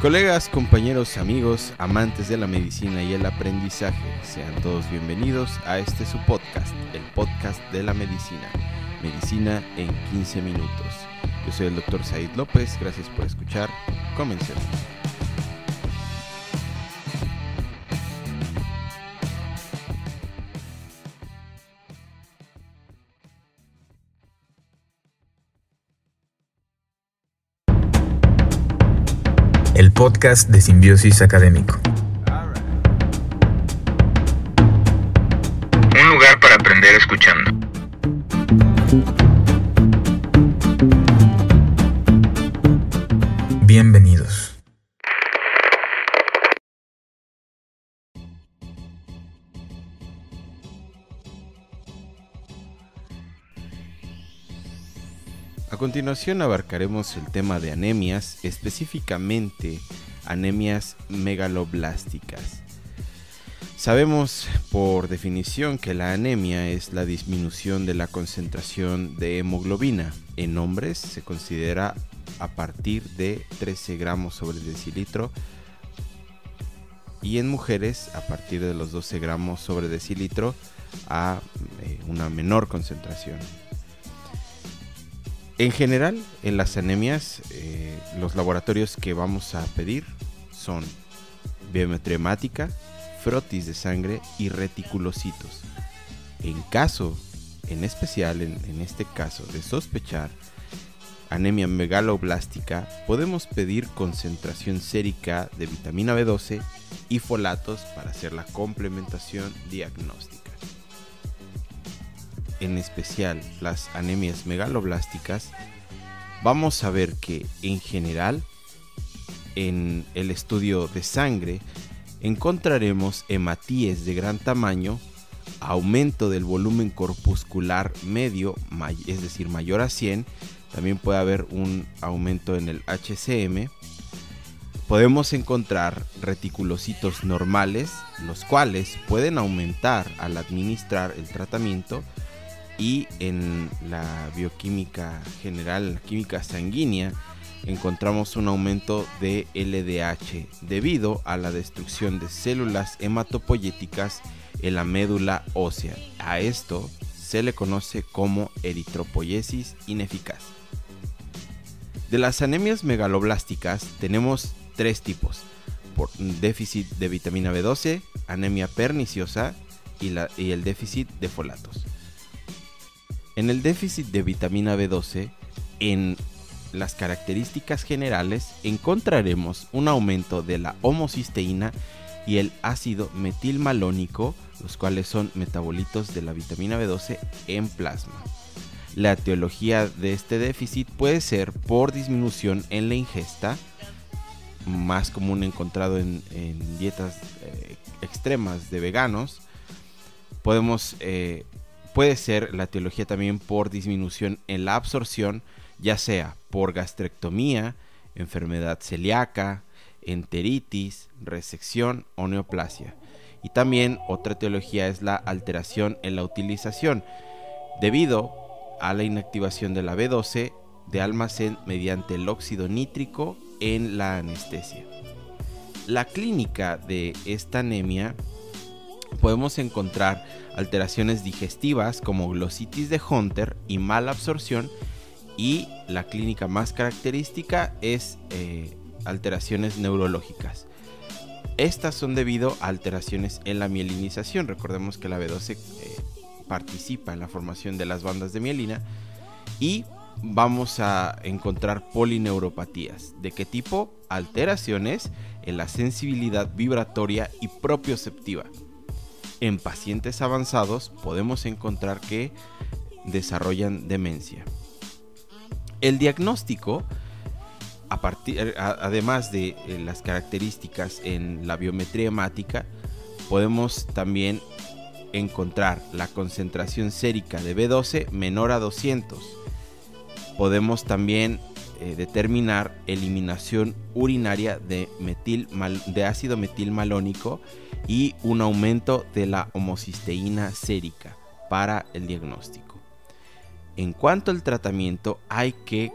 Colegas, compañeros, amigos, amantes de la medicina y el aprendizaje, sean todos bienvenidos a este su podcast, el podcast de la medicina, Medicina en 15 minutos. Yo soy el doctor Said López, gracias por escuchar, comencemos. El podcast de Simbiosis Académico. Un lugar para aprender escuchando. Bienvenidos. Continuación abarcaremos el tema de anemias, específicamente anemias megaloblásticas. Sabemos por definición que la anemia es la disminución de la concentración de hemoglobina. En hombres se considera a partir de 13 gramos sobre decilitro y en mujeres a partir de los 12 gramos sobre decilitro a eh, una menor concentración. En general, en las anemias, eh, los laboratorios que vamos a pedir son biometría hemática, frotis de sangre y reticulocitos. En caso, en especial en, este caso de sospechar anemia megaloblástica, podemos pedir concentración sérica de vitamina B12 y folatos para hacer la complementación diagnóstica en especial las anemias megaloblásticas, vamos a ver que en general en el estudio de sangre encontraremos hematíes de gran tamaño, aumento del volumen corpuscular medio, es decir, mayor a 100, también puede haber un aumento en el HCM. Podemos encontrar reticulocitos normales, los cuales pueden aumentar al administrar el tratamiento y en la bioquímica general, la química sanguínea, encontramos un aumento de LDH debido a la destrucción de células hematopoyéticas en la médula ósea. A esto se le conoce como eritropoyesis ineficaz. De las anemias megaloblásticas tenemos tres tipos, por déficit de vitamina B12, anemia perniciosa y, y el déficit de folatos. En el déficit de vitamina B12, en las características generales encontraremos un aumento de la homocisteína y el ácido metilmalónico, los cuales son metabolitos de la vitamina B12 en plasma. La etiología de este déficit puede ser por disminución en la ingesta, más común encontrado en, dietas eh, extremas de veganos. Podemos eh, Puede ser la etiología también por disminución en la absorción, ya sea por gastrectomía, enfermedad celíaca, enteritis, resección o neoplasia. Y también otra etiología es la alteración en la utilización, debido a la inactivación de la B12 de almacén mediante el óxido nítrico en la anestesia. La clínica de esta anemia podemos encontrar alteraciones digestivas como glositis de Hunter y mala absorción y la clínica más característica es eh, alteraciones neurológicas. Estas son debido a alteraciones en la mielinización. Recordemos que la B12 eh, participa en la formación de las bandas de mielina y vamos a encontrar polineuropatías. ¿De qué tipo? Alteraciones en la sensibilidad vibratoria y propioceptiva en pacientes avanzados podemos encontrar que desarrollan demencia. El diagnóstico, además de eh, las características en la biometría hemática, podemos también encontrar la concentración sérica de B12 menor a 200. Podemos también eh, determinar eliminación urinaria de, metil de ácido metilmalónico y un aumento de la homocisteína sérica para el diagnóstico. En cuanto al tratamiento, hay que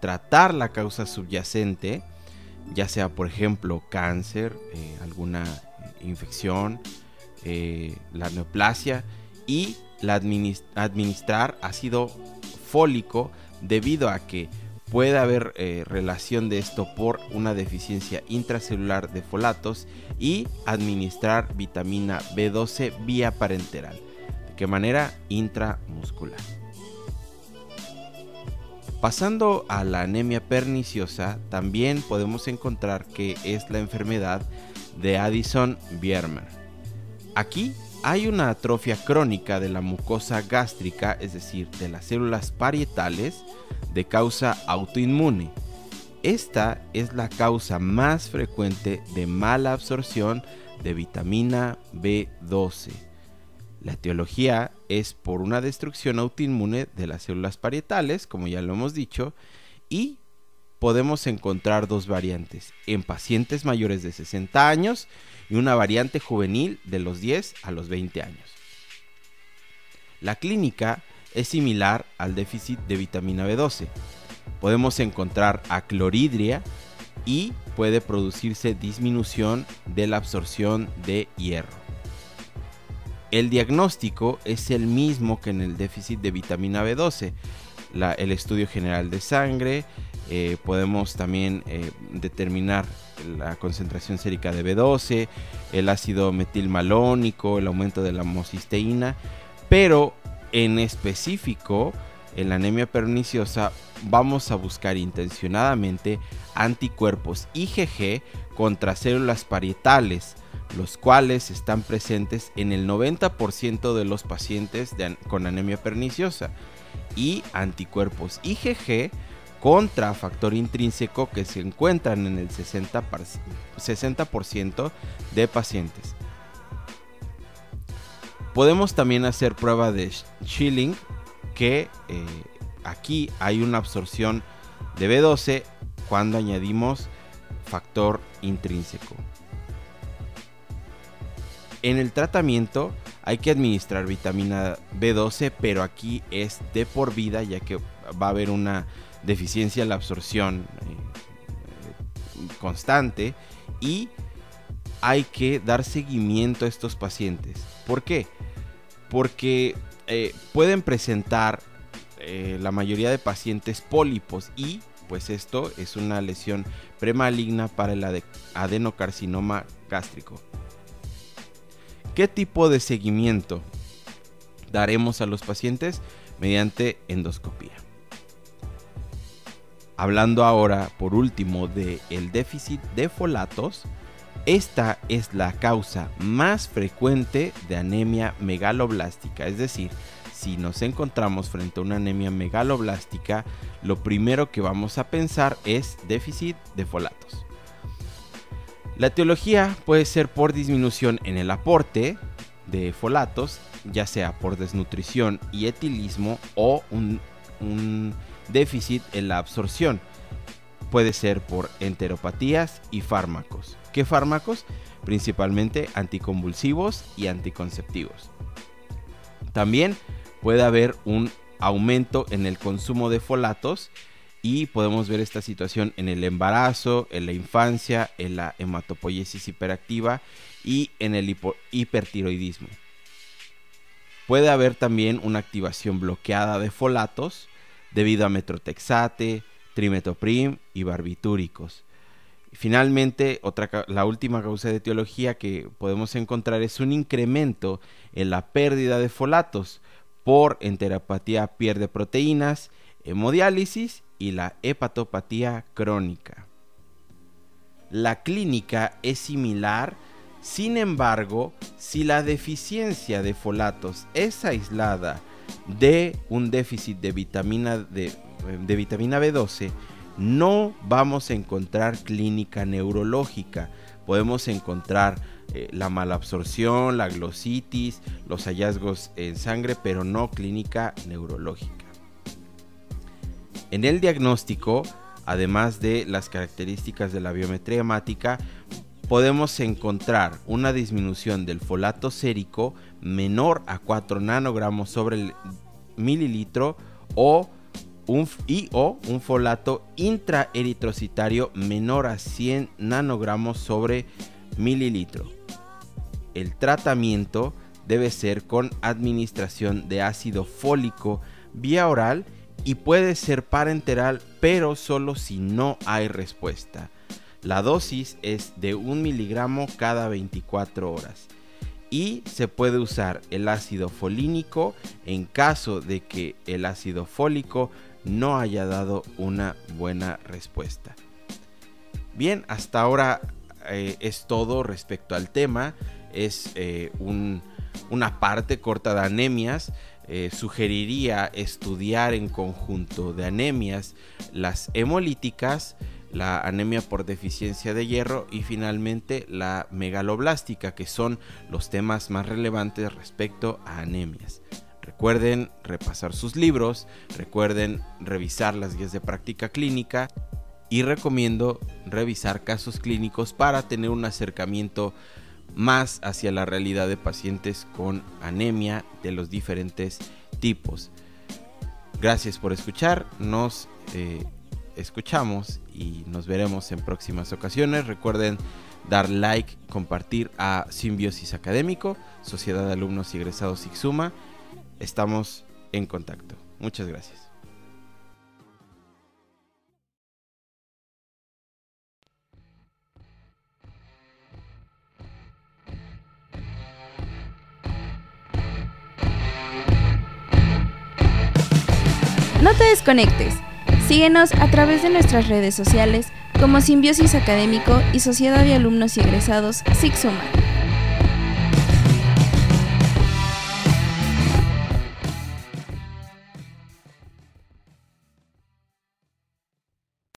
tratar la causa subyacente ya sea por ejemplo cáncer, eh, alguna infección, eh, la neoplasia y la administrar ácido fólico debido a que puede haber eh, relación de esto por una deficiencia intracelular de folatos y administrar vitamina B12 vía parenteral. ¿De qué manera? Intramuscular. Pasando a la anemia perniciosa, también podemos encontrar que es la enfermedad de Addison-Biermer. Aquí hay una atrofia crónica de la mucosa gástrica, es decir, de las células parietales, de causa autoinmune. Esta es la causa más frecuente de mala absorción de vitamina B12 la etiología es por una destrucción autoinmune de las células parietales, como ya lo hemos dicho, y podemos encontrar dos variantes, en pacientes mayores de 60 años y una variante juvenil de los 10 a los 20 años. La clínica es similar al déficit de vitamina B12. Podemos encontrar acloridria y puede producirse disminución de la absorción de hierro. El diagnóstico es el mismo que en el déficit de vitamina B12. el estudio general de sangre, eh, podemos también eh, determinar la concentración sérica de B12, el ácido metilmalónico, el aumento de la homocisteína, pero en específico en la anemia perniciosa vamos a buscar intencionadamente anticuerpos IgG contra células parietales los cuales están presentes en el 90% de los pacientes con anemia perniciosa, y anticuerpos IgG contra factor intrínseco que se encuentran en el 60%, de pacientes. Podemos también hacer prueba de Schilling, que eh, aquí hay una absorción de B12 cuando añadimos factor intrínseco. En el tratamiento hay que administrar vitamina B12, pero aquí es de por vida ya que va a haber una deficiencia en la absorción eh, constante y hay que dar seguimiento a estos pacientes. ¿Por qué? Porque eh, pueden presentar eh, la mayoría de pacientes pólipos y pues esto es una lesión premaligna para el adenocarcinoma gástrico. ¿Qué tipo de seguimiento daremos a los pacientes? Mediante endoscopía. Hablando ahora por último del el déficit de folatos, esta es la causa más frecuente de anemia megaloblástica, es decir, si nos encontramos frente a una anemia megaloblástica, lo primero que vamos a pensar es déficit de folatos. La etiología puede ser por disminución en el aporte de folatos, ya sea por desnutrición y etilismo o un, déficit en la absorción. Puede ser por enteropatías y fármacos. ¿Qué fármacos? Principalmente anticonvulsivos y anticonceptivos. También puede haber un aumento en el consumo de folatos y podemos ver esta situación en el embarazo, en la infancia, en la hematopoiesis hiperactiva y en el hipertiroidismo. Puede haber también una activación bloqueada de folatos debido a metrotexate, trimetoprim y barbitúricos. Finalmente, otra, la última causa de etiología que podemos encontrar es un incremento en la pérdida de folatos por enteropatía pierde proteínas, hemodiálisis y la hepatopatía crónica. La clínica es similar, sin embargo, si la deficiencia de folatos es aislada de un déficit de vitamina, de, vitamina B12, no vamos a encontrar clínica neurológica. Podemos encontrar eh, la malabsorción, la glositis, los hallazgos en sangre, pero no clínica neurológica. En el diagnóstico, además de las características de la biometría hemática, podemos encontrar una disminución del folato sérico menor a 4 nanogramos sobre el mililitro o un, y o un folato intraeritrocitario menor a 100 nanogramos sobre mililitro. El tratamiento debe ser con administración de ácido fólico vía oral y puede ser parenteral, pero solo si no hay respuesta. La dosis es de 1 miligramo cada 24 horas. Y se puede usar el ácido folínico en caso de que el ácido fólico no haya dado una buena respuesta. Bien, hasta ahora eh, es todo respecto al tema. Es eh, una parte corta de anemias. Eh, sugeriría estudiar en conjunto de anemias las hemolíticas, la anemia por deficiencia de hierro y finalmente la megaloblástica, que son los temas más relevantes respecto a anemias. Recuerden repasar sus libros, recuerden revisar las guías de práctica clínica y recomiendo revisar casos clínicos para tener un acercamiento más hacia la realidad de pacientes con anemia de los diferentes tipos. Gracias por escuchar, nos eh, escuchamos y nos veremos en próximas ocasiones. Recuerden dar like, compartir a Simbiosis Académico, Sociedad de Alumnos y Egresados Ixuma. Estamos en contacto. Muchas gracias. No te desconectes. Síguenos a través de nuestras redes sociales como Simbiosis Académico y Sociedad de Alumnos y Egresados SIGSUMA.